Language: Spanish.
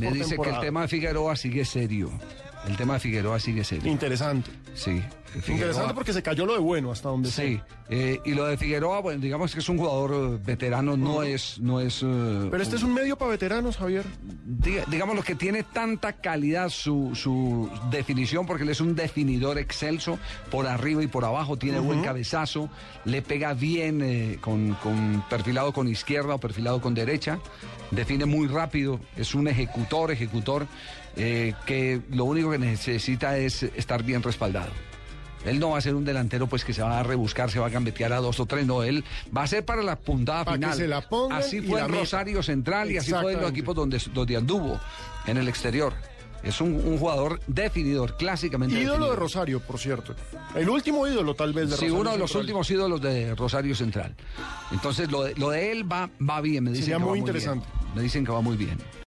Me dice que el tema de Figueroa sigue serio. El tema de Figueroa sigue serio. Interesante. Sí. Interesante porque se cayó lo de bueno hasta donde Sí, eh, y lo de Figueroa, bueno, digamos que es un jugador eh, veterano, no es, no es. eh, Pero este es un medio para veteranos, Javier. diga- digamos lo que tiene tanta calidad su, su definición, porque él es un definidor excelso por arriba y por abajo, tiene buen cabezazo, le pega bien eh, con, con perfilado con izquierda o perfilado con derecha, define muy rápido, es un ejecutor, ejecutor, eh, que lo único que necesita es estar bien respaldado. Él no va a ser un delantero pues que se va a rebuscar, se va a gambetear a dos o tres, no, él va a ser para la puntada Para que final. se la así fue en. Rosario Central y así fue en los equipos donde, donde anduvo, en el exterior. Es un, un jugador definidor, clásicamente. Ídolo de. Rosario, por cierto. El último ídolo, tal vez, de Sí, Rosario. uno de los Central. últimos ídolos de Rosario Central. Entonces, lo de, lo de él va, va bien, me dicen Sería que va muy bien. interesante. Me dicen que va muy bien.